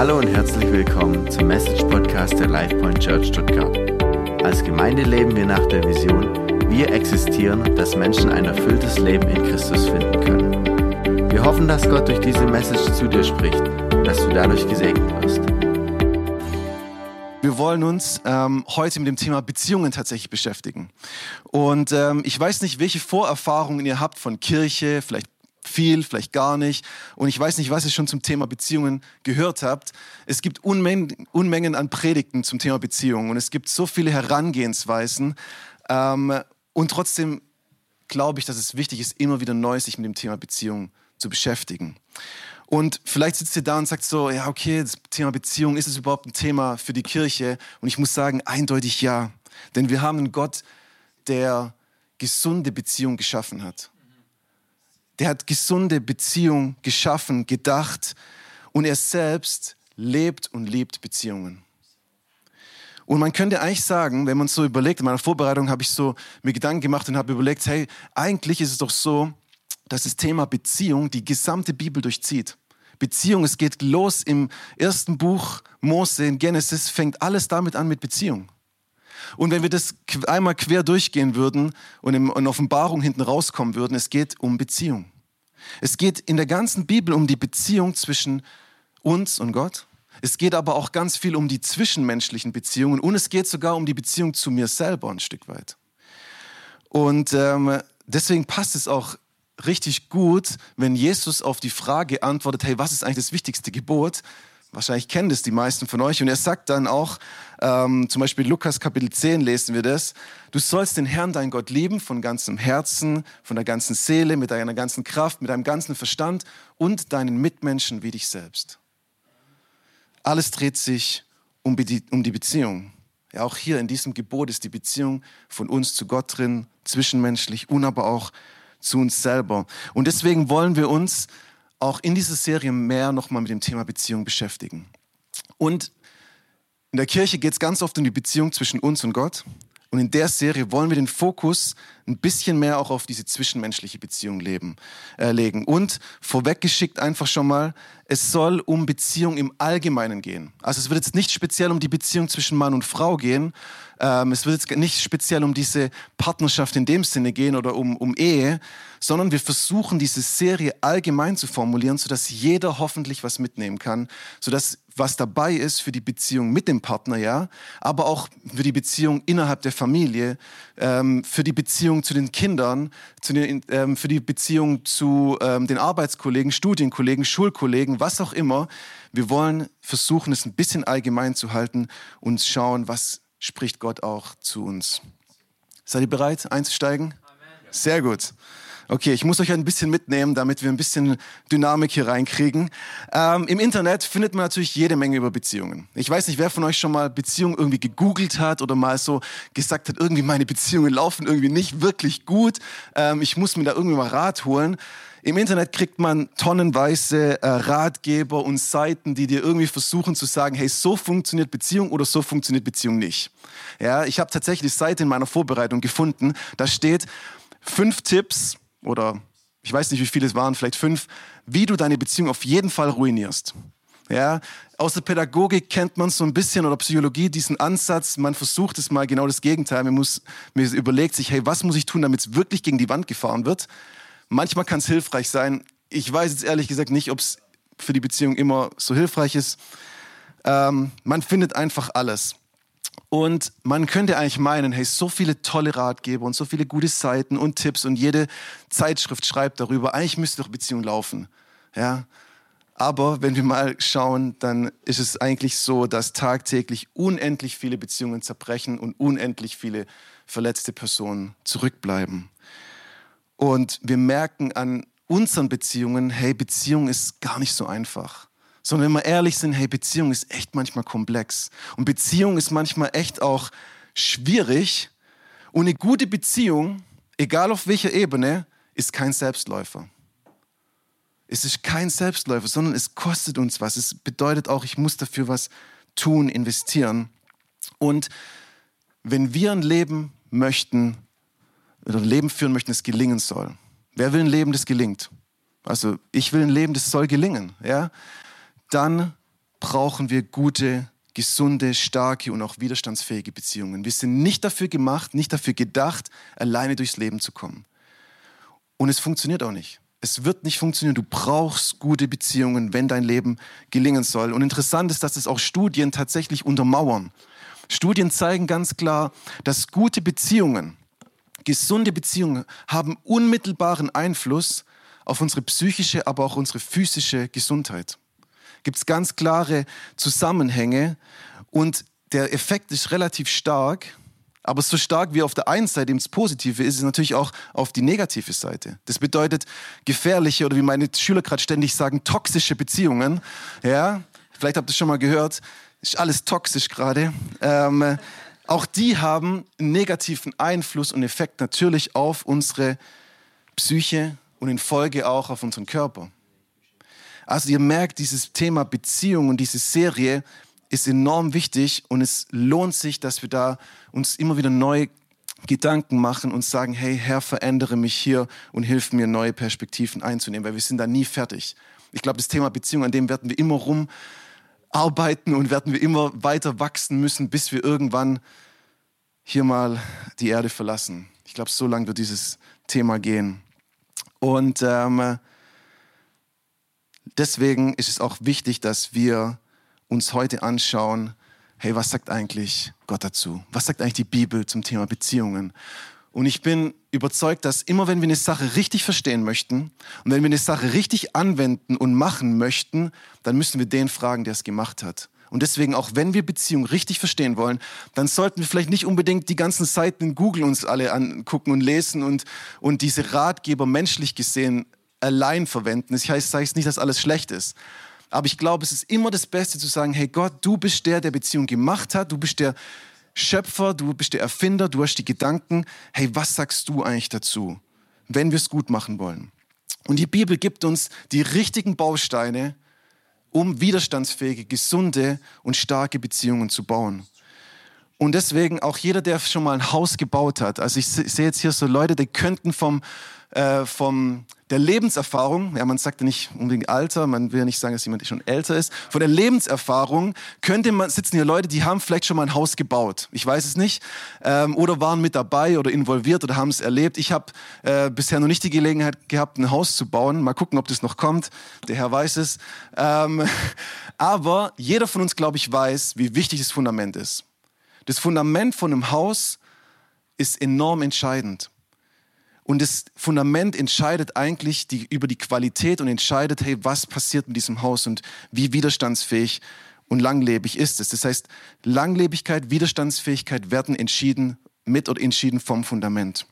Hallo und herzlich willkommen zum Message Podcast der LifePoint Church Stuttgart. Als Gemeinde leben wir nach der Vision, wir existieren, dass Menschen ein erfülltes Leben in Christus finden können. Wir hoffen, dass Gott durch diese Message zu dir spricht und dass du dadurch gesegnet wirst. Wir wollen uns ähm, heute mit dem Thema Beziehungen tatsächlich beschäftigen. Und ähm, ich weiß nicht, welche Vorerfahrungen ihr habt von Kirche, vielleicht viel, vielleicht gar nicht. Und ich weiß nicht, was ihr schon zum Thema Beziehungen gehört habt. Es gibt Unmengen, Unmengen an Predigten zum Thema Beziehungen und es gibt so viele Herangehensweisen. Ähm, und trotzdem glaube ich, dass es wichtig ist, immer wieder neu sich mit dem Thema Beziehungen zu beschäftigen. Und vielleicht sitzt ihr da und sagt so, ja, okay, das Thema Beziehung, ist es überhaupt ein Thema für die Kirche? Und ich muss sagen, eindeutig ja. Denn wir haben einen Gott, der gesunde Beziehungen geschaffen hat der hat gesunde Beziehungen geschaffen, gedacht und er selbst lebt und liebt Beziehungen. Und man könnte eigentlich sagen, wenn man so überlegt, in meiner Vorbereitung habe ich so mir Gedanken gemacht und habe überlegt, hey, eigentlich ist es doch so, dass das Thema Beziehung die gesamte Bibel durchzieht. Beziehung, es geht los im ersten Buch Mose, in Genesis, fängt alles damit an mit Beziehung. Und wenn wir das einmal quer durchgehen würden und in Offenbarung hinten rauskommen würden, es geht um Beziehung. Es geht in der ganzen Bibel um die Beziehung zwischen uns und Gott. Es geht aber auch ganz viel um die zwischenmenschlichen Beziehungen und es geht sogar um die Beziehung zu mir selber ein Stück weit. Und ähm, deswegen passt es auch richtig gut, wenn Jesus auf die Frage antwortet, hey, was ist eigentlich das wichtigste Gebot? Wahrscheinlich kennen das die meisten von euch. Und er sagt dann auch, ähm, zum Beispiel Lukas Kapitel 10 lesen wir das, du sollst den Herrn, dein Gott, lieben von ganzem Herzen, von der ganzen Seele, mit deiner ganzen Kraft, mit deinem ganzen Verstand und deinen Mitmenschen wie dich selbst. Alles dreht sich um die, um die Beziehung. Ja, auch hier in diesem Gebot ist die Beziehung von uns zu Gott drin, zwischenmenschlich und aber auch zu uns selber. Und deswegen wollen wir uns auch in dieser Serie mehr nochmal mit dem Thema Beziehung beschäftigen. Und in der Kirche geht es ganz oft um die Beziehung zwischen uns und Gott. Und in der Serie wollen wir den Fokus ein bisschen mehr auch auf diese zwischenmenschliche Beziehung leben, äh, legen. Und vorweggeschickt einfach schon mal, es soll um Beziehung im Allgemeinen gehen. Also es wird jetzt nicht speziell um die Beziehung zwischen Mann und Frau gehen. Ähm, es wird jetzt nicht speziell um diese Partnerschaft in dem Sinne gehen oder um, um Ehe, sondern wir versuchen diese Serie allgemein zu formulieren, sodass jeder hoffentlich was mitnehmen kann, sodass was dabei ist für die Beziehung mit dem Partner, ja, aber auch für die Beziehung innerhalb der Familie, ähm, für die Beziehung zu den Kindern, zu den, ähm, für die Beziehung zu ähm, den Arbeitskollegen, Studienkollegen, Schulkollegen, was auch immer. Wir wollen versuchen, es ein bisschen allgemein zu halten und schauen, was spricht Gott auch zu uns. Seid ihr bereit einzusteigen? Sehr gut. Okay, ich muss euch ein bisschen mitnehmen, damit wir ein bisschen Dynamik hier reinkriegen. Ähm, Im Internet findet man natürlich jede Menge über Beziehungen. Ich weiß nicht, wer von euch schon mal Beziehungen irgendwie gegoogelt hat oder mal so gesagt hat, irgendwie meine Beziehungen laufen irgendwie nicht wirklich gut. Ähm, ich muss mir da irgendwie mal Rat holen. Im Internet kriegt man tonnenweise äh, Ratgeber und Seiten, die dir irgendwie versuchen zu sagen, hey, so funktioniert Beziehung oder so funktioniert Beziehung nicht. Ja, ich habe tatsächlich Seite in meiner Vorbereitung gefunden. Da steht fünf Tipps, oder ich weiß nicht, wie viele es waren, vielleicht fünf, wie du deine Beziehung auf jeden Fall ruinierst. Ja, aus der Pädagogik kennt man so ein bisschen oder Psychologie diesen Ansatz, man versucht es mal genau das Gegenteil. Man, muss, man überlegt sich, hey, was muss ich tun, damit es wirklich gegen die Wand gefahren wird? Manchmal kann es hilfreich sein. Ich weiß jetzt ehrlich gesagt nicht, ob es für die Beziehung immer so hilfreich ist. Ähm, man findet einfach alles. Und man könnte eigentlich meinen, hey, so viele tolle Ratgeber und so viele gute Seiten und Tipps und jede Zeitschrift schreibt darüber, eigentlich müsste doch Beziehung laufen. Ja? Aber wenn wir mal schauen, dann ist es eigentlich so, dass tagtäglich unendlich viele Beziehungen zerbrechen und unendlich viele verletzte Personen zurückbleiben. Und wir merken an unseren Beziehungen, hey, Beziehung ist gar nicht so einfach. Sondern wenn wir ehrlich sind, hey, Beziehung ist echt manchmal komplex. Und Beziehung ist manchmal echt auch schwierig. Und eine gute Beziehung, egal auf welcher Ebene, ist kein Selbstläufer. Es ist kein Selbstläufer, sondern es kostet uns was. Es bedeutet auch, ich muss dafür was tun, investieren. Und wenn wir ein Leben möchten, ein Leben führen möchten, das gelingen soll. Wer will ein Leben, das gelingt? Also ich will ein Leben, das soll gelingen. Ja? dann brauchen wir gute, gesunde, starke und auch widerstandsfähige Beziehungen. Wir sind nicht dafür gemacht, nicht dafür gedacht, alleine durchs Leben zu kommen. Und es funktioniert auch nicht. Es wird nicht funktionieren. Du brauchst gute Beziehungen, wenn dein Leben gelingen soll. Und interessant ist, dass es auch Studien tatsächlich untermauern. Studien zeigen ganz klar, dass gute Beziehungen, gesunde Beziehungen haben unmittelbaren Einfluss auf unsere psychische, aber auch unsere physische Gesundheit. Gibt es ganz klare Zusammenhänge und der Effekt ist relativ stark, aber so stark wie auf der einen Seite das Positive ist, ist es natürlich auch auf die negative Seite. Das bedeutet gefährliche oder wie meine Schüler gerade ständig sagen, toxische Beziehungen. Ja, vielleicht habt ihr schon mal gehört, ist alles toxisch gerade. Ähm, auch die haben einen negativen Einfluss und Effekt natürlich auf unsere Psyche und in Folge auch auf unseren Körper. Also ihr merkt, dieses Thema Beziehung und diese Serie ist enorm wichtig und es lohnt sich, dass wir da uns immer wieder neu Gedanken machen und sagen, hey Herr, verändere mich hier und hilf mir, neue Perspektiven einzunehmen, weil wir sind da nie fertig. Ich glaube, das Thema Beziehung, an dem werden wir immer rumarbeiten und werden wir immer weiter wachsen müssen, bis wir irgendwann hier mal die Erde verlassen. Ich glaube, so lange wird dieses Thema gehen. Und ähm, deswegen ist es auch wichtig, dass wir uns heute anschauen, hey, was sagt eigentlich Gott dazu? Was sagt eigentlich die Bibel zum Thema Beziehungen? Und ich bin überzeugt, dass immer wenn wir eine Sache richtig verstehen möchten und wenn wir eine Sache richtig anwenden und machen möchten, dann müssen wir den fragen, der es gemacht hat. Und deswegen, auch wenn wir Beziehungen richtig verstehen wollen, dann sollten wir vielleicht nicht unbedingt die ganzen Seiten in Google uns alle angucken und lesen und, und diese Ratgeber menschlich gesehen allein verwenden. Das heißt, sage ich nicht, dass alles schlecht ist. Aber ich glaube, es ist immer das Beste zu sagen, hey Gott, du bist der, der Beziehung gemacht hat, du bist der Schöpfer, du bist der Erfinder, du hast die Gedanken. Hey, was sagst du eigentlich dazu, wenn wir es gut machen wollen? Und die Bibel gibt uns die richtigen Bausteine, um widerstandsfähige, gesunde und starke Beziehungen zu bauen. Und deswegen auch jeder, der schon mal ein Haus gebaut hat, also ich sehe jetzt hier so Leute, die könnten vom, äh, vom der Lebenserfahrung, ja, man sagt ja nicht unbedingt Alter, man will ja nicht sagen, dass jemand schon älter ist, von der Lebenserfahrung könnte man, sitzen hier Leute, die haben vielleicht schon mal ein Haus gebaut. Ich weiß es nicht. Ähm, oder waren mit dabei oder involviert oder haben es erlebt. Ich habe äh, bisher noch nicht die Gelegenheit gehabt, ein Haus zu bauen. Mal gucken, ob das noch kommt. Der Herr weiß es. Ähm, aber jeder von uns, glaube ich, weiß, wie wichtig das Fundament ist. Das Fundament von einem Haus ist enorm entscheidend. Und das Fundament entscheidet eigentlich die, über die Qualität und entscheidet, hey, was passiert mit diesem Haus und wie widerstandsfähig und langlebig ist es. Das heißt, Langlebigkeit, Widerstandsfähigkeit werden entschieden mit oder entschieden vom Fundament.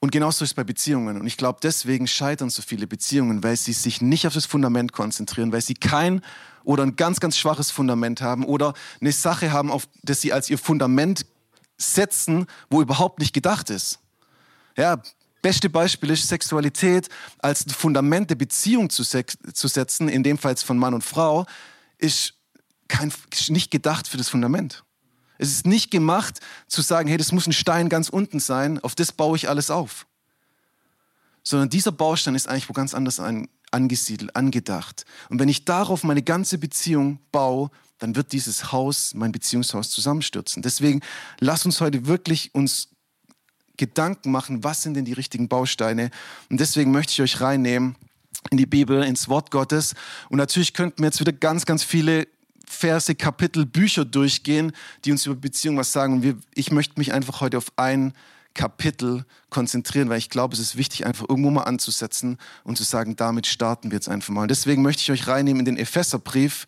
Und genauso ist es bei Beziehungen. Und ich glaube, deswegen scheitern so viele Beziehungen, weil sie sich nicht auf das Fundament konzentrieren, weil sie kein oder ein ganz, ganz schwaches Fundament haben oder eine Sache haben, auf das sie als ihr Fundament setzen, wo überhaupt nicht gedacht ist. Ja, beste Beispiel ist Sexualität als Fundament der Beziehung zu, zu setzen, in dem Fall von Mann und Frau, ist, kein, ist nicht gedacht für das Fundament. Es ist nicht gemacht zu sagen, hey, das muss ein Stein ganz unten sein, auf das baue ich alles auf. Sondern dieser Baustein ist eigentlich wo ganz anders an, angesiedelt, angedacht. Und wenn ich darauf meine ganze Beziehung baue, dann wird dieses Haus, mein Beziehungshaus zusammenstürzen. Deswegen lass uns heute wirklich uns Gedanken machen, was sind denn die richtigen Bausteine. Und deswegen möchte ich euch reinnehmen in die Bibel, ins Wort Gottes. Und natürlich könnten wir jetzt wieder ganz, ganz viele Verse, Kapitel, Bücher durchgehen, die uns über Beziehungen was sagen. Und wir, ich möchte mich einfach heute auf ein Kapitel konzentrieren, weil ich glaube, es ist wichtig, einfach irgendwo mal anzusetzen und zu sagen, damit starten wir jetzt einfach mal. Deswegen möchte ich euch reinnehmen in den Epheserbrief.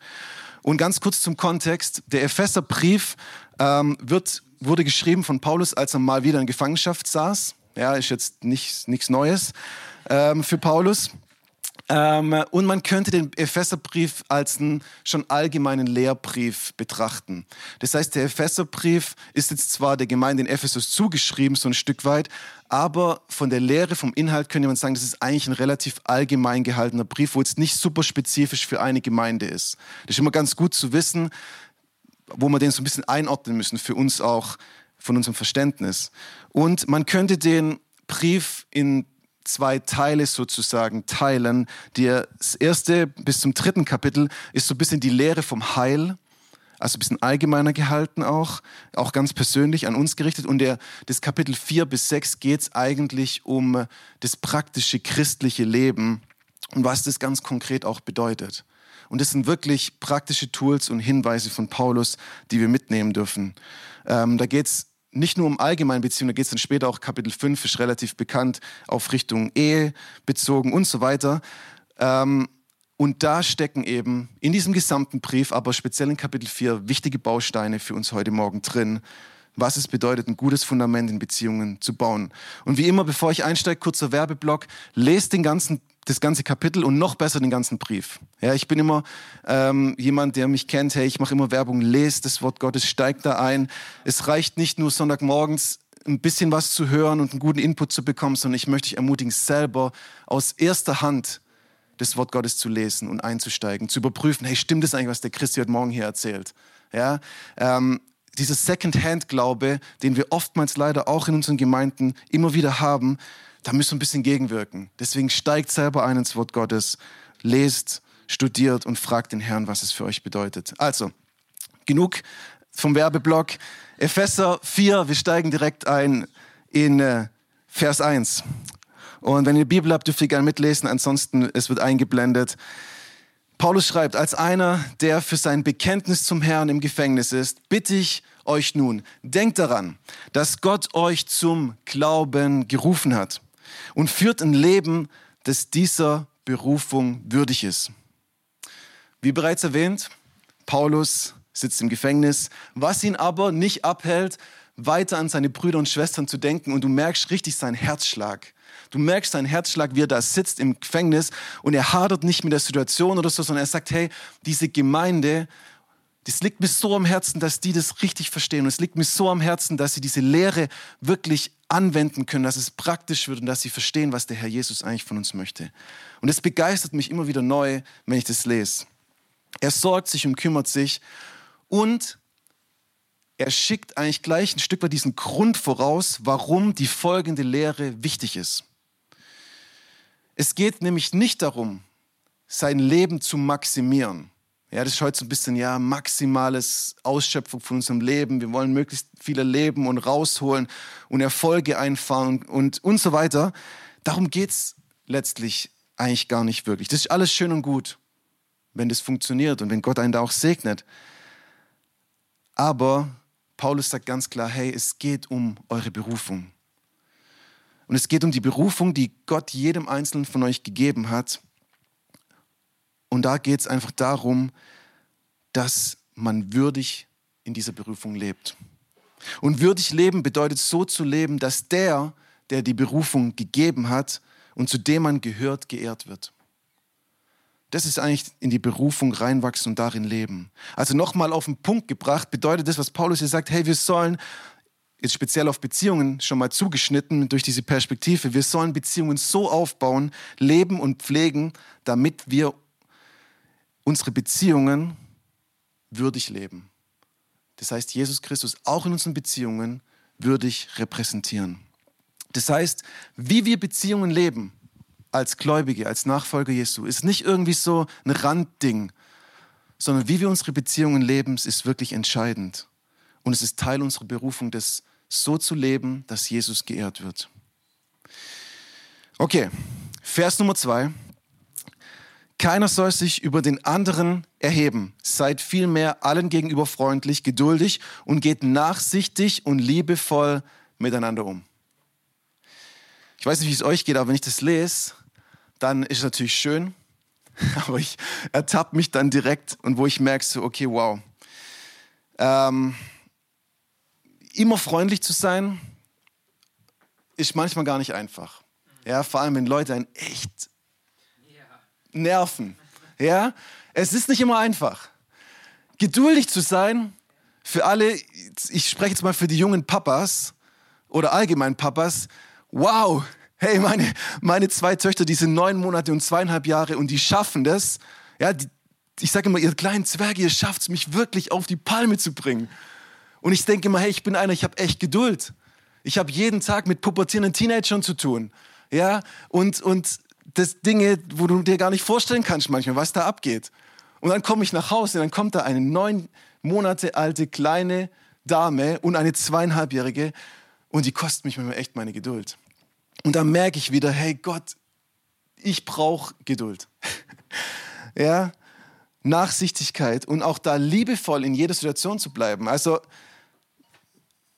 Und ganz kurz zum Kontext. Der Epheserbrief ähm, wird wurde geschrieben von Paulus, als er mal wieder in Gefangenschaft saß. Ja, ist jetzt nichts, nichts Neues ähm, für Paulus. Ähm, und man könnte den Epheserbrief als einen schon allgemeinen Lehrbrief betrachten. Das heißt, der Epheserbrief ist jetzt zwar der Gemeinde in Ephesus zugeschrieben, so ein Stück weit, aber von der Lehre, vom Inhalt könnte man sagen, das ist eigentlich ein relativ allgemein gehaltener Brief, wo jetzt nicht super spezifisch für eine Gemeinde ist. Das ist immer ganz gut zu wissen, wo wir den so ein bisschen einordnen müssen für uns auch, von unserem Verständnis. Und man könnte den Brief in zwei Teile sozusagen teilen. Das erste bis zum dritten Kapitel ist so ein bisschen die Lehre vom Heil also ein bisschen allgemeiner gehalten auch, auch ganz persönlich an uns gerichtet. Und der, das Kapitel 4 bis 6 geht es eigentlich um das praktische christliche Leben und was das ganz konkret auch bedeutet. Und das sind wirklich praktische Tools und Hinweise von Paulus, die wir mitnehmen dürfen. Ähm, da geht es nicht nur um allgemeine Beziehungen, da geht es dann später auch Kapitel 5, ist relativ bekannt, auf Richtung Ehe bezogen und so weiter. Ähm, und da stecken eben in diesem gesamten Brief, aber speziell in Kapitel 4, wichtige Bausteine für uns heute Morgen drin, was es bedeutet, ein gutes Fundament in Beziehungen zu bauen. Und wie immer, bevor ich einsteige, kurzer Werbeblock, lest den ganzen, das ganze Kapitel und noch besser den ganzen Brief. Ja, ich bin immer ähm, jemand, der mich kennt, hey, ich mache immer Werbung, lest das Wort Gottes, steigt da ein. Es reicht nicht nur Sonntagmorgens ein bisschen was zu hören und einen guten Input zu bekommen, sondern ich möchte dich ermutigen, selber aus erster Hand das Wort Gottes zu lesen und einzusteigen, zu überprüfen, hey, stimmt das eigentlich, was der Christi heute Morgen hier erzählt? Ja, ähm, dieser Second-Hand-Glaube, den wir oftmals leider auch in unseren Gemeinden immer wieder haben, da müssen wir ein bisschen gegenwirken. Deswegen steigt selber ein ins Wort Gottes, lest, studiert und fragt den Herrn, was es für euch bedeutet. Also, genug vom Werbeblock. Epheser 4, wir steigen direkt ein in äh, Vers 1. Und wenn ihr die Bibel habt, dürft ihr gerne mitlesen. Ansonsten, es wird eingeblendet. Paulus schreibt, als einer, der für sein Bekenntnis zum Herrn im Gefängnis ist, bitte ich euch nun, denkt daran, dass Gott euch zum Glauben gerufen hat und führt ein Leben, das dieser Berufung würdig ist. Wie bereits erwähnt, Paulus sitzt im Gefängnis, was ihn aber nicht abhält, weiter an seine Brüder und Schwestern zu denken und du merkst richtig seinen Herzschlag. Du merkst seinen Herzschlag, wie er da sitzt im Gefängnis und er hadert nicht mit der Situation oder so, sondern er sagt, hey, diese Gemeinde, das liegt mir so am Herzen, dass die das richtig verstehen. Und es liegt mir so am Herzen, dass sie diese Lehre wirklich anwenden können, dass es praktisch wird und dass sie verstehen, was der Herr Jesus eigentlich von uns möchte. Und es begeistert mich immer wieder neu, wenn ich das lese. Er sorgt sich und kümmert sich und er schickt eigentlich gleich ein Stück weit diesen Grund voraus, warum die folgende Lehre wichtig ist. Es geht nämlich nicht darum, sein Leben zu maximieren. Ja, das ist heute so ein bisschen, ja, maximales Ausschöpfung von unserem Leben. Wir wollen möglichst viel erleben und rausholen und Erfolge einfahren und, und so weiter. Darum geht es letztlich eigentlich gar nicht wirklich. Das ist alles schön und gut, wenn das funktioniert und wenn Gott einen da auch segnet. Aber Paulus sagt ganz klar, hey, es geht um eure Berufung. Und es geht um die Berufung, die Gott jedem Einzelnen von euch gegeben hat. Und da geht es einfach darum, dass man würdig in dieser Berufung lebt. Und würdig leben bedeutet so zu leben, dass der, der die Berufung gegeben hat und zu dem man gehört, geehrt wird. Das ist eigentlich in die Berufung reinwachsen und darin leben. Also nochmal auf den Punkt gebracht, bedeutet das, was Paulus hier sagt, hey, wir sollen jetzt speziell auf Beziehungen schon mal zugeschnitten durch diese Perspektive. Wir sollen Beziehungen so aufbauen, leben und pflegen, damit wir unsere Beziehungen würdig leben. Das heißt, Jesus Christus auch in unseren Beziehungen würdig repräsentieren. Das heißt, wie wir Beziehungen leben als Gläubige, als Nachfolger Jesu, ist nicht irgendwie so ein Randding, sondern wie wir unsere Beziehungen leben, ist wirklich entscheidend. Und es ist Teil unserer Berufung, das so zu leben, dass Jesus geehrt wird. Okay, Vers Nummer zwei. Keiner soll sich über den anderen erheben. Seid vielmehr allen gegenüber freundlich, geduldig und geht nachsichtig und liebevoll miteinander um. Ich weiß nicht, wie es euch geht, aber wenn ich das lese, dann ist es natürlich schön, aber ich ertappe mich dann direkt und wo ich merke, so, okay, wow. Ähm, immer freundlich zu sein, ist manchmal gar nicht einfach. Ja, vor allem, wenn Leute einen echt nerven. Ja, es ist nicht immer einfach. Geduldig zu sein, für alle, ich spreche jetzt mal für die jungen Papas oder allgemein Papas, wow, hey, meine, meine zwei Töchter, die sind neun Monate und zweieinhalb Jahre und die schaffen das. Ja, die, ich sage immer, ihr kleinen Zwerge, ihr schafft es, mich wirklich auf die Palme zu bringen. Und ich denke immer, hey, ich bin einer, ich habe echt Geduld. Ich habe jeden Tag mit pubertierenden Teenagern zu tun. Ja, und, und das Dinge, wo du dir gar nicht vorstellen kannst manchmal, was da abgeht. Und dann komme ich nach Hause und dann kommt da eine neun Monate alte kleine Dame und eine zweieinhalbjährige und die kostet mich manchmal echt meine Geduld. Und dann merke ich wieder, hey Gott, ich brauche Geduld. ja, Nachsichtigkeit und auch da liebevoll in jeder Situation zu bleiben. Also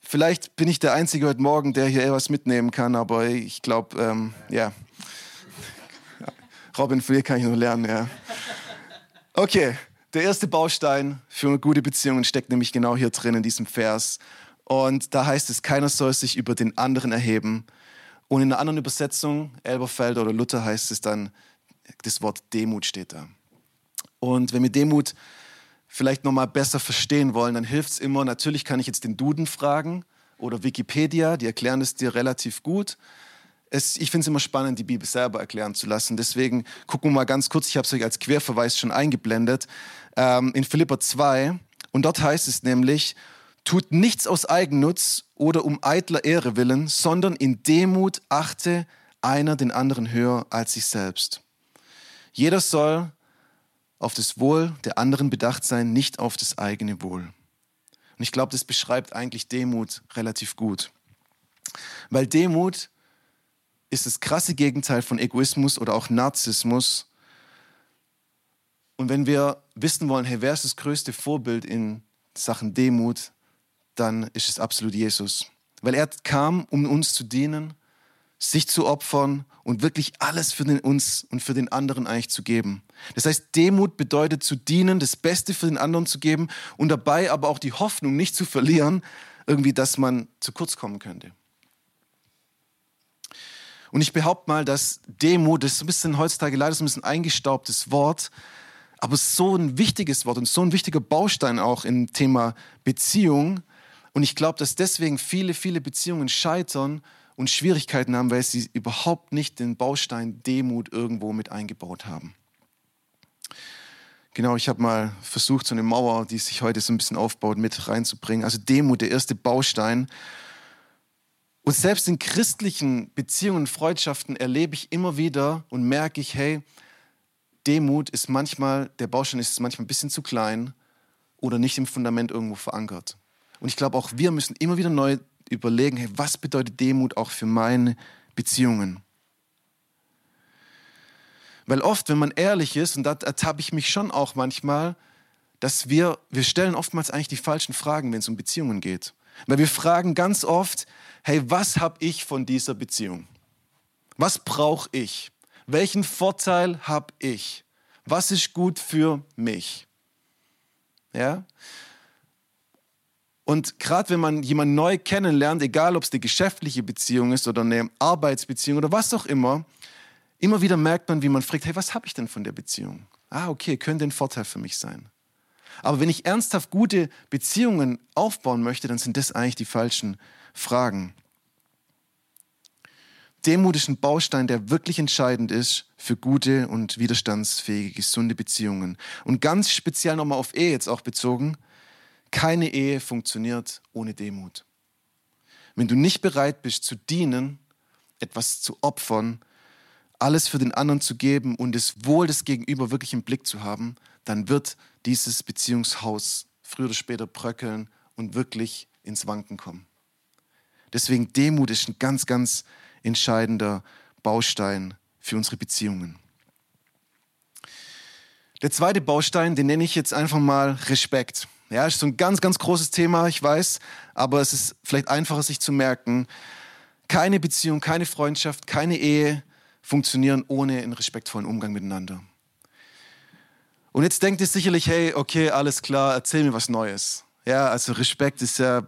vielleicht bin ich der Einzige heute Morgen, der hier etwas mitnehmen kann, aber ich glaube, ähm, ja. Robin, von dir kann ich nur lernen, ja. Okay, der erste Baustein für gute Beziehung steckt nämlich genau hier drin in diesem Vers. Und da heißt es, keiner soll sich über den anderen erheben. Und in einer anderen Übersetzung, Elberfeld oder Luther, heißt es dann, das Wort Demut steht da. Und wenn wir Demut vielleicht nochmal besser verstehen wollen, dann hilft es immer, natürlich kann ich jetzt den Duden fragen oder Wikipedia, die erklären es dir relativ gut. Es, ich finde es immer spannend, die Bibel selber erklären zu lassen. Deswegen gucken wir mal ganz kurz, ich habe es euch als Querverweis schon eingeblendet, ähm, in Philippa 2. Und dort heißt es nämlich, tut nichts aus Eigennutz oder um eitler Ehre willen, sondern in Demut achte einer den anderen höher als sich selbst. Jeder soll auf das Wohl der anderen bedacht sein, nicht auf das eigene Wohl. Und ich glaube, das beschreibt eigentlich Demut relativ gut. Weil Demut ist das krasse Gegenteil von Egoismus oder auch Narzissmus. Und wenn wir wissen wollen, hey, wer ist das größte Vorbild in Sachen Demut, dann ist es absolut Jesus. Weil er kam, um uns zu dienen, sich zu opfern und wirklich alles für den uns und für den anderen eigentlich zu geben. Das heißt, Demut bedeutet zu dienen, das Beste für den anderen zu geben und dabei aber auch die Hoffnung nicht zu verlieren, irgendwie, dass man zu kurz kommen könnte. Und ich behaupte mal, dass Demut, das ist ein bisschen heutzutage leider so ein bisschen eingestaubtes Wort, aber so ein wichtiges Wort und so ein wichtiger Baustein auch im Thema Beziehung. Und ich glaube, dass deswegen viele, viele Beziehungen scheitern, und Schwierigkeiten haben, weil sie überhaupt nicht den Baustein Demut irgendwo mit eingebaut haben. Genau, ich habe mal versucht, so eine Mauer, die sich heute so ein bisschen aufbaut, mit reinzubringen. Also Demut, der erste Baustein. Und selbst in christlichen Beziehungen und Freundschaften erlebe ich immer wieder und merke ich, hey, Demut ist manchmal, der Baustein ist manchmal ein bisschen zu klein oder nicht im Fundament irgendwo verankert. Und ich glaube, auch wir müssen immer wieder neu überlegen, hey, was bedeutet Demut auch für meine Beziehungen? Weil oft, wenn man ehrlich ist, und da ertappe ich mich schon auch manchmal, dass wir, wir stellen oftmals eigentlich die falschen Fragen, wenn es um Beziehungen geht. Weil wir fragen ganz oft, hey, was habe ich von dieser Beziehung? Was brauche ich? Welchen Vorteil habe ich? Was ist gut für mich? Ja? Und gerade wenn man jemanden neu kennenlernt, egal ob es eine geschäftliche Beziehung ist oder eine Arbeitsbeziehung oder was auch immer, immer wieder merkt man, wie man fragt, hey, was habe ich denn von der Beziehung? Ah, okay, könnte ein Vorteil für mich sein. Aber wenn ich ernsthaft gute Beziehungen aufbauen möchte, dann sind das eigentlich die falschen Fragen. Demut ist ein Baustein, der wirklich entscheidend ist für gute und widerstandsfähige, gesunde Beziehungen. Und ganz speziell nochmal auf Ehe jetzt auch bezogen, keine Ehe funktioniert ohne Demut. Wenn du nicht bereit bist zu dienen, etwas zu opfern, alles für den anderen zu geben und das Wohl des Gegenüber wirklich im Blick zu haben, dann wird dieses Beziehungshaus früher oder später bröckeln und wirklich ins Wanken kommen. Deswegen Demut ist ein ganz, ganz entscheidender Baustein für unsere Beziehungen. Der zweite Baustein, den nenne ich jetzt einfach mal Respekt. Ja, ist so ein ganz, ganz großes Thema, ich weiß, aber es ist vielleicht einfacher, sich zu merken. Keine Beziehung, keine Freundschaft, keine Ehe funktionieren ohne einen respektvollen Umgang miteinander. Und jetzt denkt ihr sicherlich, hey, okay, alles klar, erzähl mir was Neues. Ja, also Respekt ist ja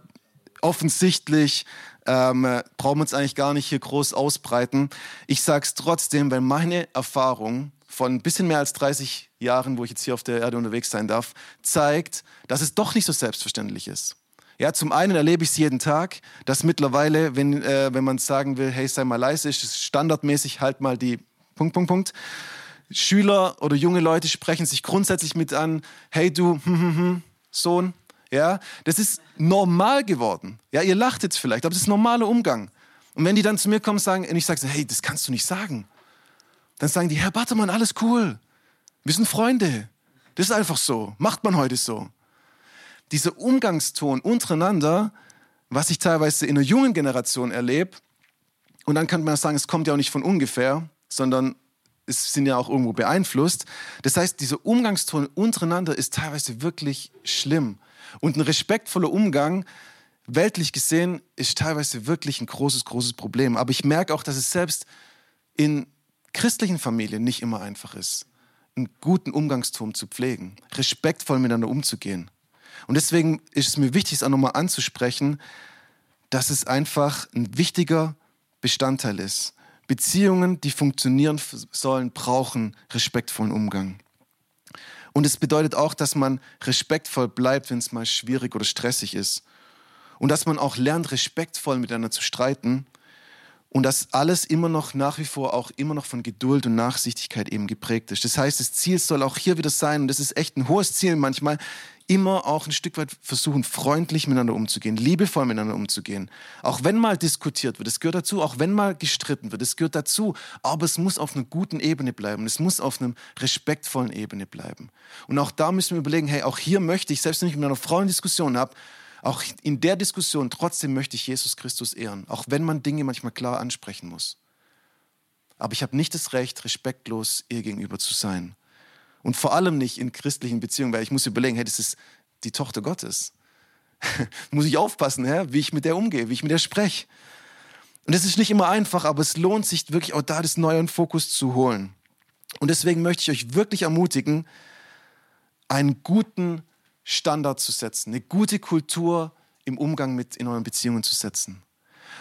offensichtlich, ähm, brauchen wir uns eigentlich gar nicht hier groß ausbreiten. Ich sage es trotzdem, weil meine Erfahrung von ein bisschen mehr als 30 Jahren, wo ich jetzt hier auf der Erde unterwegs sein darf, zeigt, dass es doch nicht so selbstverständlich ist. Ja, zum einen erlebe ich es jeden Tag, dass mittlerweile, wenn, äh, wenn man sagen will, hey, sei mal leise, ist es standardmäßig halt mal die Punkt, Punkt, Punkt. Schüler oder junge Leute sprechen sich grundsätzlich mit an, hey du, hm, hm, hm, Sohn, ja, das ist normal geworden. Ja, ihr lacht jetzt vielleicht, aber das ist normaler Umgang. Und wenn die dann zu mir kommen sagen, und ich sage, hey, das kannst du nicht sagen, dann sagen die, Herr Battermann, alles cool. Wir sind Freunde. Das ist einfach so. Macht man heute so. Dieser Umgangston untereinander, was ich teilweise in der jungen Generation erlebe, und dann könnte man sagen, es kommt ja auch nicht von ungefähr, sondern sind ja auch irgendwo beeinflusst. Das heißt, dieser Umgangston untereinander ist teilweise wirklich schlimm. Und ein respektvoller Umgang, weltlich gesehen, ist teilweise wirklich ein großes, großes Problem. Aber ich merke auch, dass es selbst in christlichen Familien nicht immer einfach ist, einen guten Umgangston zu pflegen, respektvoll miteinander umzugehen. Und deswegen ist es mir wichtig, es auch nochmal anzusprechen, dass es einfach ein wichtiger Bestandteil ist. Beziehungen, die funktionieren sollen, brauchen respektvollen Umgang. Und es bedeutet auch, dass man respektvoll bleibt, wenn es mal schwierig oder stressig ist. Und dass man auch lernt, respektvoll miteinander zu streiten. Und dass alles immer noch nach wie vor auch immer noch von Geduld und Nachsichtigkeit eben geprägt ist. Das heißt, das Ziel soll auch hier wieder sein, und das ist echt ein hohes Ziel manchmal, immer auch ein Stück weit versuchen, freundlich miteinander umzugehen, liebevoll miteinander umzugehen. Auch wenn mal diskutiert wird, es gehört dazu, auch wenn mal gestritten wird, es gehört dazu, aber es muss auf einer guten Ebene bleiben, es muss auf einer respektvollen Ebene bleiben. Und auch da müssen wir überlegen, hey, auch hier möchte ich, selbst wenn ich mit einer Frau eine Diskussion habe, auch in der Diskussion trotzdem möchte ich Jesus Christus ehren, auch wenn man Dinge manchmal klar ansprechen muss. Aber ich habe nicht das Recht, respektlos ihr gegenüber zu sein. Und vor allem nicht in christlichen Beziehungen, weil ich muss überlegen, hey, das ist die Tochter Gottes. muss ich aufpassen, ja, wie ich mit der umgehe, wie ich mit der spreche. Und das ist nicht immer einfach, aber es lohnt sich wirklich auch da das neue Fokus zu holen. Und deswegen möchte ich euch wirklich ermutigen, einen guten Standard zu setzen, eine gute Kultur im Umgang mit in euren Beziehungen zu setzen.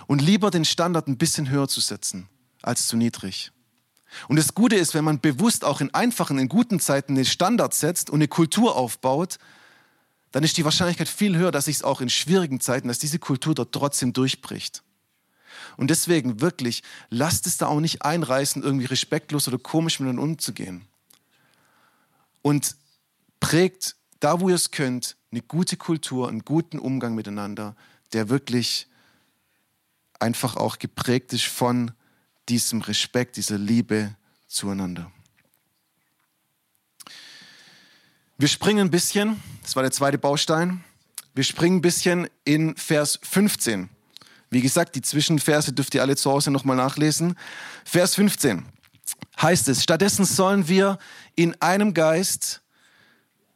Und lieber den Standard ein bisschen höher zu setzen als zu niedrig. Und das Gute ist, wenn man bewusst auch in einfachen, in guten Zeiten eine Standard setzt und eine Kultur aufbaut, dann ist die Wahrscheinlichkeit viel höher, dass sich es auch in schwierigen Zeiten, dass diese Kultur dort trotzdem durchbricht. Und deswegen wirklich, lasst es da auch nicht einreißen, irgendwie respektlos oder komisch miteinander umzugehen. Und prägt da, wo ihr es könnt, eine gute Kultur, einen guten Umgang miteinander, der wirklich einfach auch geprägt ist von diesem Respekt, dieser Liebe zueinander. Wir springen ein bisschen, das war der zweite Baustein, wir springen ein bisschen in Vers 15. Wie gesagt, die Zwischenverse dürft ihr alle zu Hause nochmal nachlesen. Vers 15 heißt es, stattdessen sollen wir in einem Geist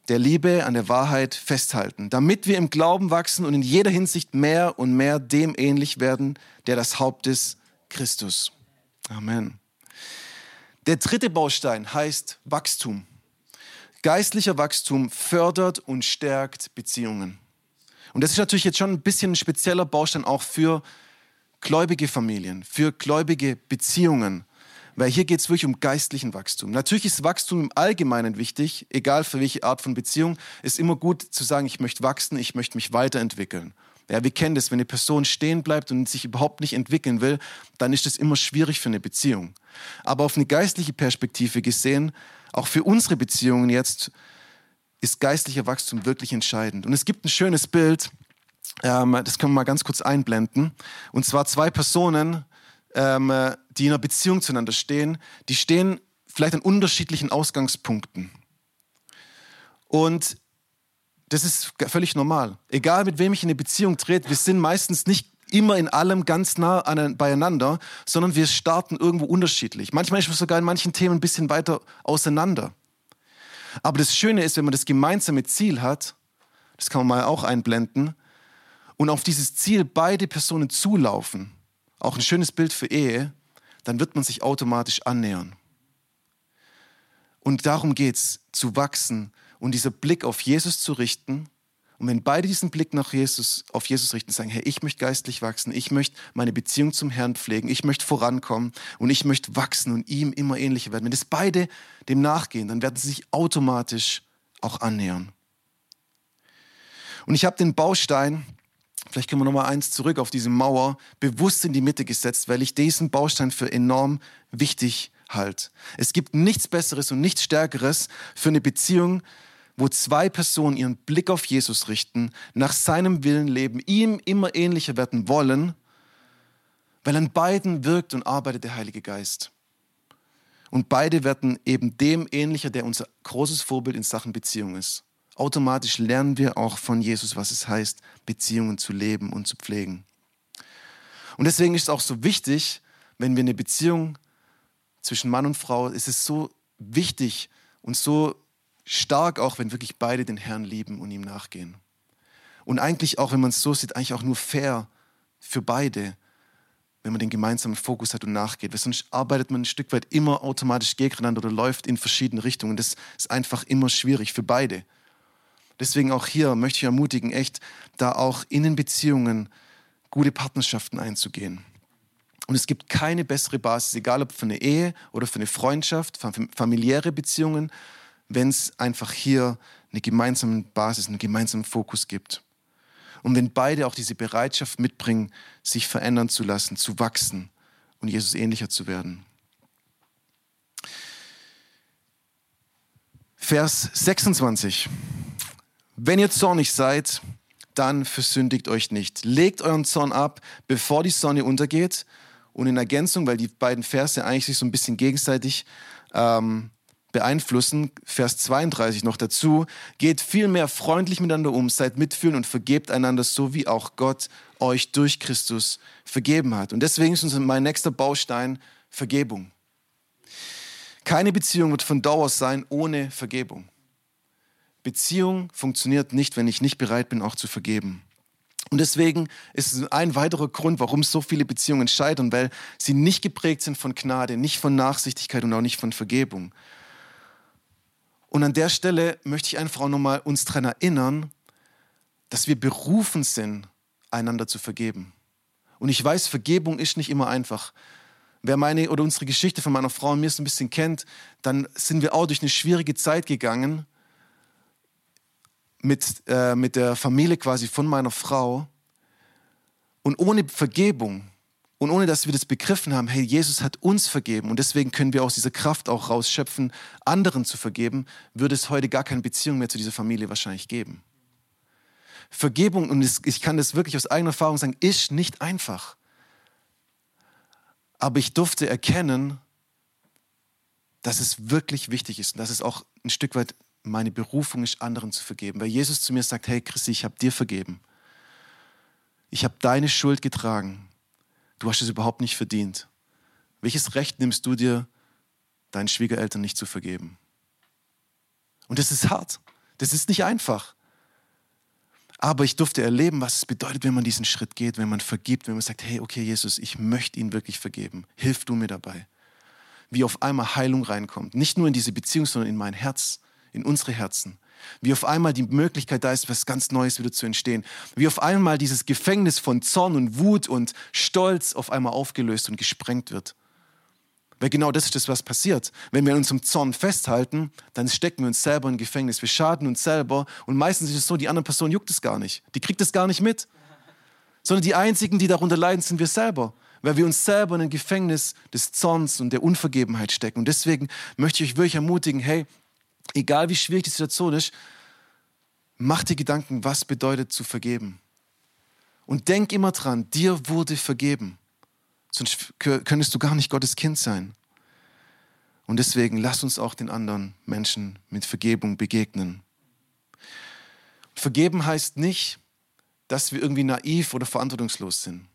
der Liebe an der Wahrheit festhalten, damit wir im Glauben wachsen und in jeder Hinsicht mehr und mehr dem ähnlich werden, der das Haupt ist, Christus. Amen. Der dritte Baustein heißt Wachstum. Geistlicher Wachstum fördert und stärkt Beziehungen. Und das ist natürlich jetzt schon ein bisschen ein spezieller Baustein auch für gläubige Familien, für gläubige Beziehungen. Weil hier geht es wirklich um geistlichen Wachstum. Natürlich ist Wachstum im Allgemeinen wichtig, egal für welche Art von Beziehung. Ist immer gut zu sagen, ich möchte wachsen, ich möchte mich weiterentwickeln. Ja, wir kennen das, wenn eine Person stehen bleibt und sich überhaupt nicht entwickeln will, dann ist das immer schwierig für eine Beziehung. Aber auf eine geistliche Perspektive gesehen, auch für unsere Beziehungen jetzt, ist geistlicher Wachstum wirklich entscheidend. Und es gibt ein schönes Bild, ähm, das können wir mal ganz kurz einblenden. Und zwar zwei Personen, ähm, die in einer Beziehung zueinander stehen, die stehen vielleicht an unterschiedlichen Ausgangspunkten. Und das ist völlig normal. Egal mit wem ich in eine Beziehung trete, wir sind meistens nicht immer in allem ganz nah beieinander, sondern wir starten irgendwo unterschiedlich. Manchmal ist es sogar in manchen Themen ein bisschen weiter auseinander. Aber das Schöne ist, wenn man das gemeinsame Ziel hat, das kann man mal auch einblenden, und auf dieses Ziel beide Personen zulaufen, auch ein schönes Bild für Ehe, dann wird man sich automatisch annähern. Und darum geht es, zu wachsen, und dieser Blick auf Jesus zu richten. Und wenn beide diesen Blick nach Jesus, auf Jesus richten, sagen, hey, ich möchte geistlich wachsen, ich möchte meine Beziehung zum Herrn pflegen, ich möchte vorankommen und ich möchte wachsen und ihm immer ähnlicher werden. Wenn das beide dem nachgehen, dann werden sie sich automatisch auch annähern. Und ich habe den Baustein, vielleicht können wir nochmal eins zurück auf diese Mauer, bewusst in die Mitte gesetzt, weil ich diesen Baustein für enorm wichtig halte. Es gibt nichts Besseres und nichts Stärkeres für eine Beziehung, wo zwei Personen ihren Blick auf Jesus richten, nach seinem Willen leben, ihm immer ähnlicher werden wollen, Weil an beiden wirkt und arbeitet der Heilige Geist. Und beide werden eben dem ähnlicher, der unser großes Vorbild in Sachen Beziehung ist. Automatisch lernen wir auch von Jesus, was es heißt, Beziehungen zu leben und zu pflegen. Und deswegen ist es auch so wichtig, wenn wir eine Beziehung zwischen Mann und Frau, ist es so wichtig und so stark auch, wenn wirklich beide den Herrn lieben und ihm nachgehen. Und eigentlich auch, wenn man es so sieht, eigentlich auch nur fair für beide, wenn man den gemeinsamen Fokus hat und nachgeht. Weil sonst arbeitet man ein Stück weit immer automatisch gegeneinander oder läuft in verschiedene Richtungen. Das ist einfach immer schwierig für beide. Deswegen auch hier möchte ich ermutigen, echt da auch in den Beziehungen gute Partnerschaften einzugehen. Und es gibt keine bessere Basis, egal ob für eine Ehe oder für eine Freundschaft, familiäre Beziehungen, wenn es einfach hier eine gemeinsame Basis, einen gemeinsamen Fokus gibt. Und wenn beide auch diese Bereitschaft mitbringen, sich verändern zu lassen, zu wachsen und Jesus ähnlicher zu werden. Vers 26. Wenn ihr zornig seid, dann versündigt euch nicht. Legt euren Zorn ab, bevor die Sonne untergeht. Und in Ergänzung, weil die beiden Verse eigentlich sich so ein bisschen gegenseitig ähm, beeinflussen, Vers 32 noch dazu, geht vielmehr freundlich miteinander um, seid mitfühlend und vergebt einander, so wie auch Gott euch durch Christus vergeben hat. Und deswegen ist uns mein nächster Baustein Vergebung. Keine Beziehung wird von Dauer sein ohne Vergebung. Beziehung funktioniert nicht, wenn ich nicht bereit bin, auch zu vergeben. Und deswegen ist es ein weiterer Grund, warum so viele Beziehungen scheitern, weil sie nicht geprägt sind von Gnade, nicht von Nachsichtigkeit und auch nicht von Vergebung. Und an der Stelle möchte ich einfach auch nochmal uns daran erinnern, dass wir berufen sind, einander zu vergeben. Und ich weiß, Vergebung ist nicht immer einfach. Wer meine oder unsere Geschichte von meiner Frau und mir so ein bisschen kennt, dann sind wir auch durch eine schwierige Zeit gegangen mit, äh, mit der Familie quasi von meiner Frau. Und ohne Vergebung und ohne dass wir das begriffen haben, hey, Jesus hat uns vergeben und deswegen können wir aus dieser Kraft auch rausschöpfen, anderen zu vergeben, würde es heute gar keine Beziehung mehr zu dieser Familie wahrscheinlich geben. Vergebung, und ich kann das wirklich aus eigener Erfahrung sagen, ist nicht einfach. Aber ich durfte erkennen, dass es wirklich wichtig ist und dass es auch ein Stück weit meine Berufung ist, anderen zu vergeben. Weil Jesus zu mir sagt, hey Christi, ich habe dir vergeben. Ich habe deine Schuld getragen. Du hast es überhaupt nicht verdient. Welches Recht nimmst du dir, deinen Schwiegereltern nicht zu vergeben? Und das ist hart. Das ist nicht einfach. Aber ich durfte erleben, was es bedeutet, wenn man diesen Schritt geht, wenn man vergibt, wenn man sagt, hey, okay, Jesus, ich möchte ihn wirklich vergeben. Hilf du mir dabei. Wie auf einmal Heilung reinkommt. Nicht nur in diese Beziehung, sondern in mein Herz, in unsere Herzen. Wie auf einmal die Möglichkeit da ist, was ganz Neues wieder zu entstehen. Wie auf einmal dieses Gefängnis von Zorn und Wut und Stolz auf einmal aufgelöst und gesprengt wird. Weil genau das ist das, was passiert. Wenn wir an unserem Zorn festhalten, dann stecken wir uns selber in Gefängnis. Wir schaden uns selber und meistens ist es so, die andere Person juckt es gar nicht. Die kriegt es gar nicht mit. Sondern die einzigen, die darunter leiden, sind wir selber. Weil wir uns selber in ein Gefängnis des Zorns und der Unvergebenheit stecken. Und deswegen möchte ich euch wirklich ermutigen, hey, egal wie schwierig die Situation ist, mach dir Gedanken, was bedeutet zu vergeben. Und denk immer dran, dir wurde vergeben. Sonst könntest du gar nicht Gottes Kind sein. Und deswegen lass uns auch den anderen Menschen mit Vergebung begegnen. Vergeben heißt nicht, dass wir irgendwie naiv oder verantwortungslos sind.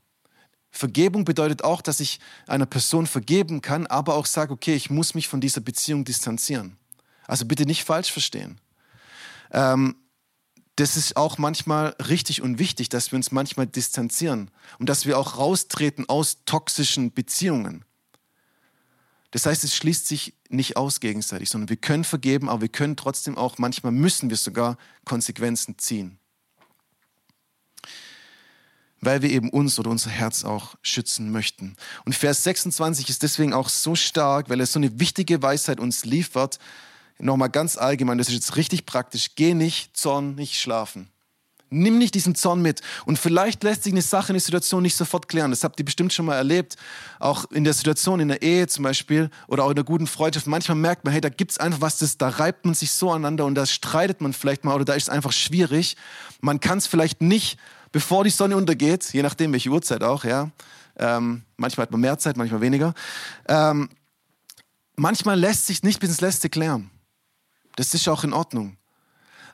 Vergebung bedeutet auch, dass ich einer Person vergeben kann, aber auch sage, okay, ich muss mich von dieser Beziehung distanzieren. Also bitte nicht falsch verstehen. Ähm, das ist auch manchmal richtig und wichtig, dass wir uns manchmal distanzieren und dass wir auch raustreten aus toxischen Beziehungen. Das heißt, es schließt sich nicht aus gegenseitig, sondern wir können vergeben, aber wir können trotzdem auch, manchmal müssen wir sogar Konsequenzen ziehen. Weil wir eben uns oder unser Herz auch schützen möchten. Und Vers 26 ist deswegen auch so stark, weil er so eine wichtige Weisheit uns liefert, nochmal ganz allgemein, das ist jetzt richtig praktisch, geh nicht Zorn, nicht schlafen. Nimm nicht diesen Zorn mit. Und vielleicht lässt sich eine Sache in der Situation nicht sofort klären. Das habt ihr bestimmt schon mal erlebt. Auch in der Situation in der Ehe zum Beispiel oder auch in der guten Freundschaft. Manchmal merkt man, hey, da gibt es einfach was, das, da reibt man sich so aneinander und da streitet man vielleicht mal oder da ist es einfach schwierig. Man kann es vielleicht nicht bevor die Sonne untergeht, je nachdem welche Uhrzeit auch, ja. Ähm, manchmal hat man mehr Zeit, manchmal weniger. Ähm, manchmal lässt sich nicht bis ins Letzte klären. Das ist auch in Ordnung.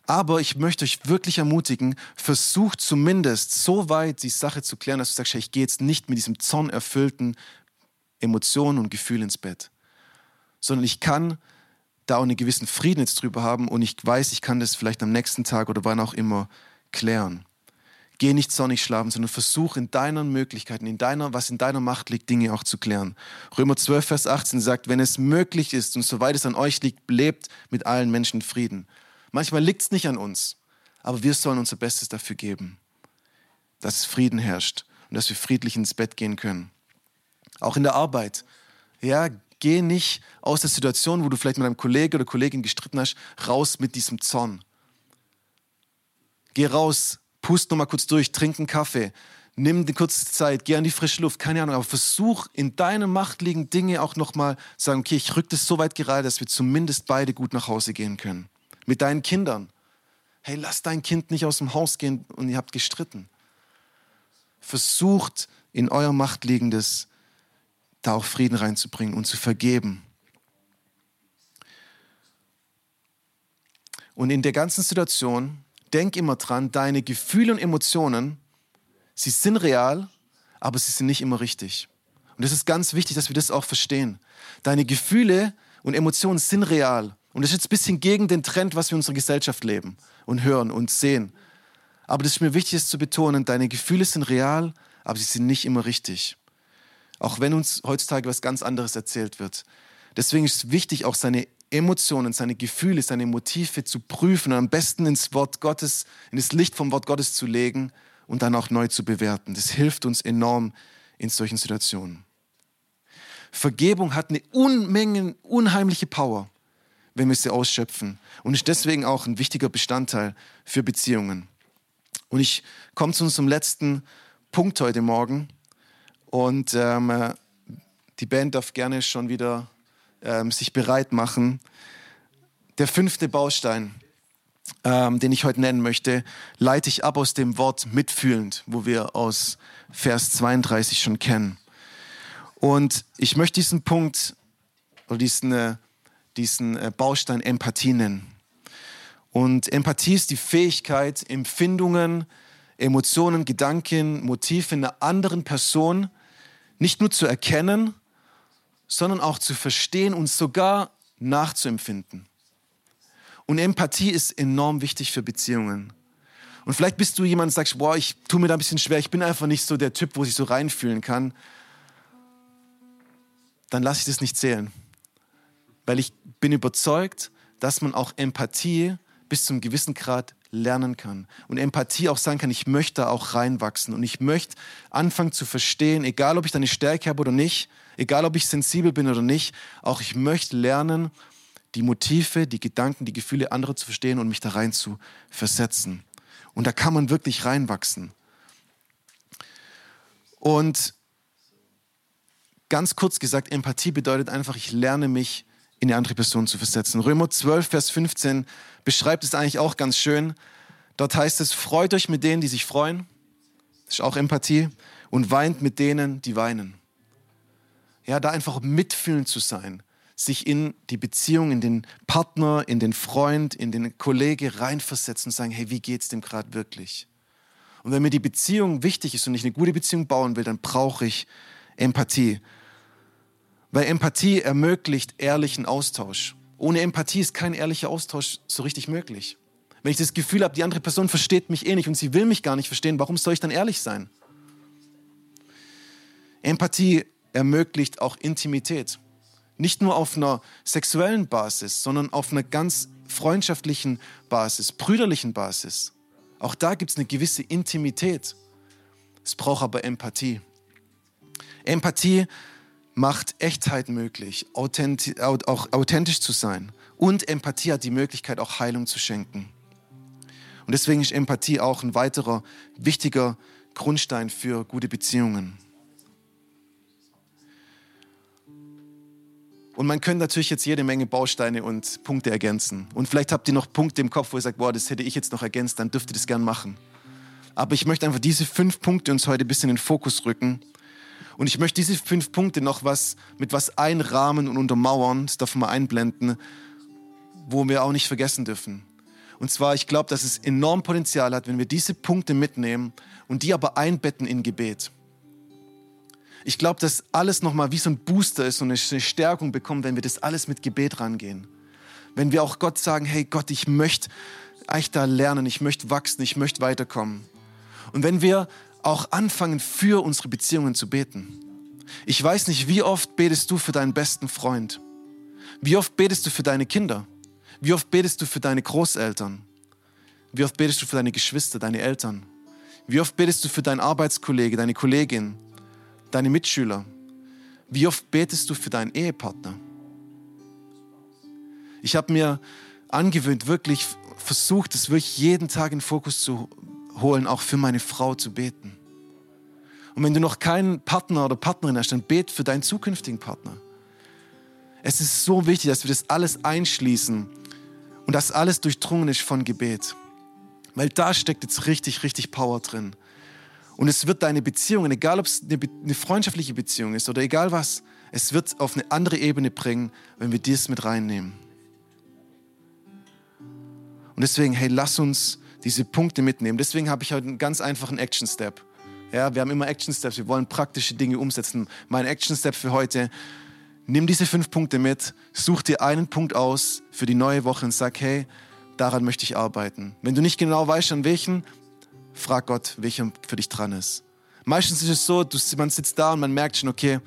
Aber ich möchte euch wirklich ermutigen, versucht zumindest so weit die Sache zu klären, dass du sagst, ich gehe jetzt nicht mit diesem zornerfüllten Emotionen und Gefühl ins Bett, sondern ich kann da auch einen gewissen Frieden jetzt drüber haben und ich weiß, ich kann das vielleicht am nächsten Tag oder wann auch immer klären. Geh nicht sonnig schlafen, sondern versuch in deinen Möglichkeiten, in deiner, was in deiner Macht liegt, Dinge auch zu klären. Römer 12, Vers 18 sagt, wenn es möglich ist und soweit es an euch liegt, lebt mit allen Menschen Frieden. Manchmal liegt es nicht an uns, aber wir sollen unser Bestes dafür geben, dass Frieden herrscht und dass wir friedlich ins Bett gehen können. Auch in der Arbeit. Ja, geh nicht aus der Situation, wo du vielleicht mit einem Kollegen oder Kollegin gestritten hast, raus mit diesem Zorn. Geh raus, pust nochmal kurz durch, trink einen Kaffee, nimm die kurze Zeit, geh an die frische Luft, keine Ahnung, aber versuch in deiner Macht liegenden Dinge auch nochmal zu sagen, okay, ich rück das so weit gerade, dass wir zumindest beide gut nach Hause gehen können mit deinen Kindern. Hey, lass dein Kind nicht aus dem Haus gehen und ihr habt gestritten. Versucht in euer Macht liegendes da auch Frieden reinzubringen und zu vergeben. Und in der ganzen Situation, denk immer dran, deine Gefühle und Emotionen, sie sind real, aber sie sind nicht immer richtig. Und es ist ganz wichtig, dass wir das auch verstehen. Deine Gefühle und Emotionen sind real, und das ist jetzt ein bisschen gegen den Trend, was wir in unserer Gesellschaft leben und hören und sehen. Aber das ist mir wichtig, es zu betonen, deine Gefühle sind real, aber sie sind nicht immer richtig. Auch wenn uns heutzutage was ganz anderes erzählt wird. Deswegen ist es wichtig, auch seine Emotionen, seine Gefühle, seine Motive zu prüfen und am besten ins Wort Gottes, in das Licht vom Wort Gottes zu legen und dann auch neu zu bewerten. Das hilft uns enorm in solchen Situationen. Vergebung hat eine Unmenge, unheimliche Power wenn wir sie ausschöpfen. Und ist deswegen auch ein wichtiger Bestandteil für Beziehungen. Und ich komme zu unserem letzten Punkt heute Morgen. Und ähm, äh, die Band darf gerne schon wieder ähm, sich bereit machen. Der fünfte Baustein, ähm, den ich heute nennen möchte, leite ich ab aus dem Wort mitfühlend, wo wir aus Vers 32 schon kennen. Und ich möchte diesen Punkt oder diesen äh, diesen äh, Baustein Empathie nennen. Und Empathie ist die Fähigkeit, Empfindungen, Emotionen, Gedanken, Motive einer anderen Person nicht nur zu erkennen, sondern auch zu verstehen und sogar nachzuempfinden. Und Empathie ist enorm wichtig für Beziehungen. Und vielleicht bist du jemand, der sagst, boah, ich tue mir da ein bisschen schwer, ich bin einfach nicht so der Typ, wo ich so reinfühlen kann. Dann lass ich das nicht zählen weil ich bin überzeugt, dass man auch Empathie bis zum gewissen Grad lernen kann. Und Empathie auch sagen kann, ich möchte da auch reinwachsen und ich möchte anfangen zu verstehen, egal ob ich da eine Stärke habe oder nicht, egal ob ich sensibel bin oder nicht, auch ich möchte lernen, die Motive, die Gedanken, die Gefühle anderer zu verstehen und mich da rein zu versetzen. Und da kann man wirklich reinwachsen. Und ganz kurz gesagt, Empathie bedeutet einfach, ich lerne mich in die andere Person zu versetzen. Römer 12, Vers 15 beschreibt es eigentlich auch ganz schön. Dort heißt es, freut euch mit denen, die sich freuen. Das ist auch Empathie. Und weint mit denen, die weinen. Ja, da einfach mitfühlend zu sein. Sich in die Beziehung, in den Partner, in den Freund, in den Kollege reinversetzen und sagen, hey, wie geht's dem gerade wirklich? Und wenn mir die Beziehung wichtig ist und ich eine gute Beziehung bauen will, dann brauche ich Empathie. Weil Empathie ermöglicht ehrlichen Austausch. Ohne Empathie ist kein ehrlicher Austausch so richtig möglich. Wenn ich das Gefühl habe, die andere Person versteht mich eh nicht und sie will mich gar nicht verstehen, warum soll ich dann ehrlich sein? Empathie ermöglicht auch Intimität. Nicht nur auf einer sexuellen Basis, sondern auf einer ganz freundschaftlichen Basis, brüderlichen Basis. Auch da gibt es eine gewisse Intimität. Es braucht aber Empathie. Empathie macht Echtheit möglich, authentisch, auch authentisch zu sein. Und Empathie hat die Möglichkeit, auch Heilung zu schenken. Und deswegen ist Empathie auch ein weiterer wichtiger Grundstein für gute Beziehungen. Und man könnte natürlich jetzt jede Menge Bausteine und Punkte ergänzen. Und vielleicht habt ihr noch Punkte im Kopf, wo ihr sagt, boah, das hätte ich jetzt noch ergänzt, dann dürft ihr das gern machen. Aber ich möchte einfach diese fünf Punkte uns heute ein bisschen in den Fokus rücken. Und ich möchte diese fünf Punkte noch was, mit was einrahmen und untermauern, das darf man mal einblenden, wo wir auch nicht vergessen dürfen. Und zwar, ich glaube, dass es enorm Potenzial hat, wenn wir diese Punkte mitnehmen und die aber einbetten in Gebet. Ich glaube, dass alles nochmal wie so ein Booster ist und eine Stärkung bekommt, wenn wir das alles mit Gebet rangehen. Wenn wir auch Gott sagen, hey Gott, ich möchte eigentlich da lernen, ich möchte wachsen, ich möchte weiterkommen. Und wenn wir auch anfangen, für unsere Beziehungen zu beten. Ich weiß nicht, wie oft betest du für deinen besten Freund? Wie oft betest du für deine Kinder? Wie oft betest du für deine Großeltern? Wie oft betest du für deine Geschwister, deine Eltern? Wie oft betest du für deinen Arbeitskollege, deine Kollegin, deine Mitschüler? Wie oft betest du für deinen Ehepartner? Ich habe mir angewöhnt, wirklich versucht, es wirklich jeden Tag in Fokus zu holen, auch für meine Frau zu beten. Und wenn du noch keinen Partner oder Partnerin hast, dann bet für deinen zukünftigen Partner. Es ist so wichtig, dass wir das alles einschließen und dass alles durchdrungen ist von Gebet. Weil da steckt jetzt richtig, richtig Power drin. Und es wird deine Beziehungen, egal ob es eine, eine freundschaftliche Beziehung ist oder egal was, es wird auf eine andere Ebene bringen, wenn wir dies mit reinnehmen. Und deswegen, hey, lass uns diese Punkte mitnehmen. Deswegen habe ich heute einen ganz einfachen Action Step. Ja, wir haben immer Action Steps, wir wollen praktische Dinge umsetzen. Mein Action Step für heute, nimm diese fünf Punkte mit, such dir einen Punkt aus für die neue Woche und sag, hey, daran möchte ich arbeiten. Wenn du nicht genau weißt, an welchen, frag Gott, welcher für dich dran ist. Meistens ist es so, du, man sitzt da und man merkt schon, okay,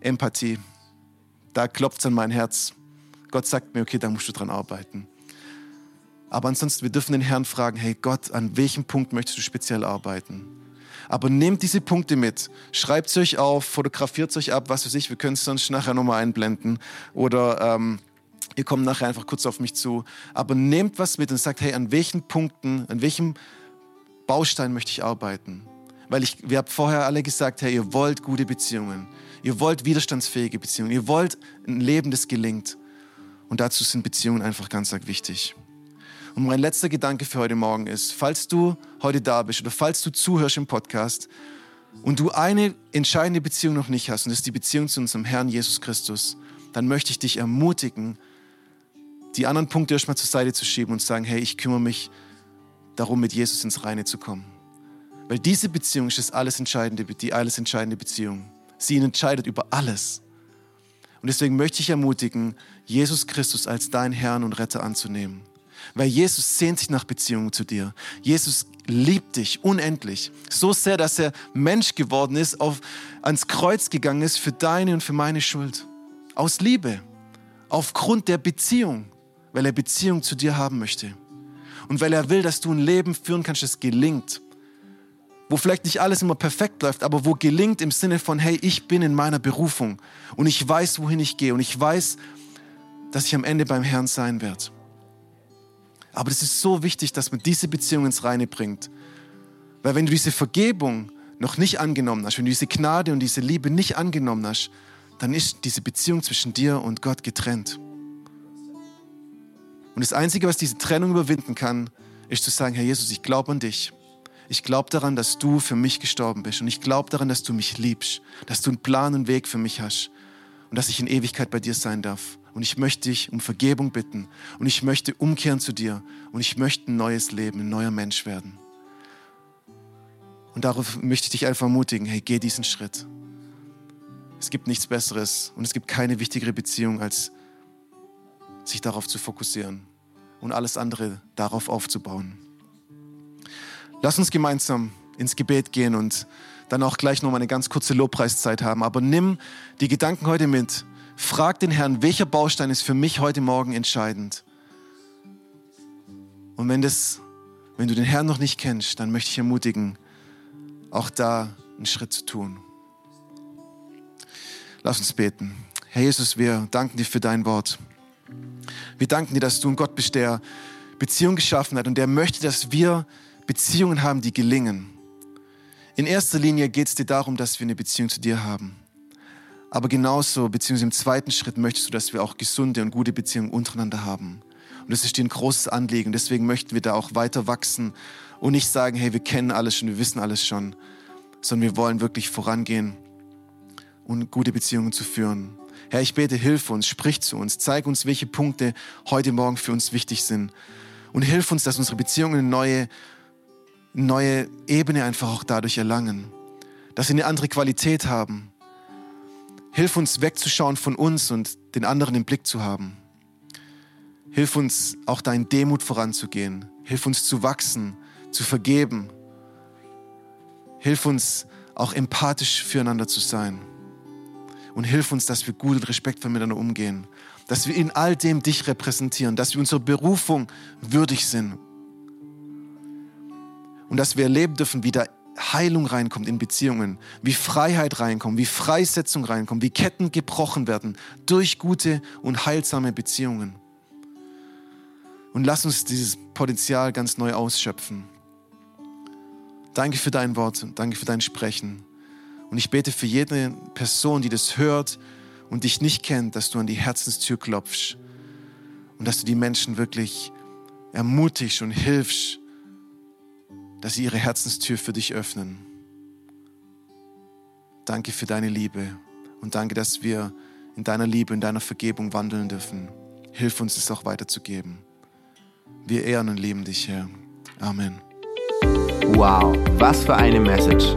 Empathie, da klopft es an mein Herz. Gott sagt mir, okay, da musst du dran arbeiten. Aber ansonsten, wir dürfen den Herrn fragen, hey Gott, an welchem Punkt möchtest du speziell arbeiten? Aber nehmt diese Punkte mit, schreibt sie euch auf, fotografiert sie euch ab, was weiß ich, wir können es sonst nachher nochmal einblenden oder ähm, ihr kommt nachher einfach kurz auf mich zu. Aber nehmt was mit und sagt, hey, an welchen Punkten, an welchem Baustein möchte ich arbeiten? Weil ich, wir haben vorher alle gesagt, hey, ihr wollt gute Beziehungen, ihr wollt widerstandsfähige Beziehungen, ihr wollt ein Leben, das gelingt. Und dazu sind Beziehungen einfach ganz, ganz wichtig. Und mein letzter Gedanke für heute Morgen ist, falls du heute da bist oder falls du zuhörst im Podcast und du eine entscheidende Beziehung noch nicht hast, und das ist die Beziehung zu unserem Herrn Jesus Christus, dann möchte ich dich ermutigen, die anderen Punkte erstmal zur Seite zu schieben und sagen, hey, ich kümmere mich darum, mit Jesus ins Reine zu kommen. Weil diese Beziehung ist das alles entscheidende, die alles entscheidende Beziehung. Sie entscheidet über alles. Und deswegen möchte ich ermutigen, Jesus Christus als dein Herrn und Retter anzunehmen. Weil Jesus sehnt sich nach Beziehungen zu dir. Jesus liebt dich unendlich. So sehr, dass er Mensch geworden ist, auf, ans Kreuz gegangen ist für deine und für meine Schuld. Aus Liebe. Aufgrund der Beziehung. Weil er Beziehung zu dir haben möchte. Und weil er will, dass du ein Leben führen kannst, das gelingt. Wo vielleicht nicht alles immer perfekt läuft, aber wo gelingt im Sinne von, hey, ich bin in meiner Berufung und ich weiß, wohin ich gehe und ich weiß, dass ich am Ende beim Herrn sein werde. Aber es ist so wichtig, dass man diese Beziehung ins Reine bringt. Weil wenn du diese Vergebung noch nicht angenommen hast, wenn du diese Gnade und diese Liebe nicht angenommen hast, dann ist diese Beziehung zwischen dir und Gott getrennt. Und das Einzige, was diese Trennung überwinden kann, ist zu sagen, Herr Jesus, ich glaube an dich. Ich glaube daran, dass du für mich gestorben bist. Und ich glaube daran, dass du mich liebst, dass du einen Plan und Weg für mich hast und dass ich in Ewigkeit bei dir sein darf. Und ich möchte dich um Vergebung bitten. Und ich möchte umkehren zu dir. Und ich möchte ein neues Leben, ein neuer Mensch werden. Und darauf möchte ich dich einfach ermutigen, hey, geh diesen Schritt. Es gibt nichts Besseres und es gibt keine wichtigere Beziehung, als sich darauf zu fokussieren und alles andere darauf aufzubauen. Lass uns gemeinsam ins Gebet gehen und dann auch gleich noch mal eine ganz kurze Lobpreiszeit haben. Aber nimm die Gedanken heute mit Frag den Herrn, welcher Baustein ist für mich heute Morgen entscheidend? Und wenn, das, wenn du den Herrn noch nicht kennst, dann möchte ich ermutigen, auch da einen Schritt zu tun. Lass uns beten. Herr Jesus, wir danken dir für dein Wort. Wir danken dir, dass du ein Gott bist, der Beziehungen geschaffen hat und der möchte, dass wir Beziehungen haben, die gelingen. In erster Linie geht es dir darum, dass wir eine Beziehung zu dir haben. Aber genauso, beziehungsweise im zweiten Schritt möchtest du, dass wir auch gesunde und gute Beziehungen untereinander haben. Und das ist dir ein großes Anliegen. Deswegen möchten wir da auch weiter wachsen und nicht sagen, hey, wir kennen alles schon, wir wissen alles schon, sondern wir wollen wirklich vorangehen und gute Beziehungen zu führen. Herr, ich bete, hilf uns, sprich zu uns, zeig uns, welche Punkte heute Morgen für uns wichtig sind. Und hilf uns, dass unsere Beziehungen eine neue, neue Ebene einfach auch dadurch erlangen. Dass sie eine andere Qualität haben. Hilf uns wegzuschauen von uns und den anderen im Blick zu haben. Hilf uns auch da in Demut voranzugehen. Hilf uns zu wachsen, zu vergeben. Hilf uns auch empathisch füreinander zu sein und hilf uns, dass wir gut und respektvoll miteinander umgehen, dass wir in all dem dich repräsentieren, dass wir unserer Berufung würdig sind und dass wir erleben dürfen, wie da Heilung reinkommt in Beziehungen, wie Freiheit reinkommt, wie Freisetzung reinkommt, wie Ketten gebrochen werden durch gute und heilsame Beziehungen. Und lass uns dieses Potenzial ganz neu ausschöpfen. Danke für dein Wort, danke für dein Sprechen. Und ich bete für jede Person, die das hört und dich nicht kennt, dass du an die Herzenstür klopfst und dass du die Menschen wirklich ermutigst und hilfst, dass sie ihre Herzenstür für dich öffnen. Danke für deine Liebe und danke, dass wir in deiner Liebe, in deiner Vergebung wandeln dürfen. Hilf uns es auch weiterzugeben. Wir ehren und lieben dich, Herr. Amen. Wow, was für eine Message.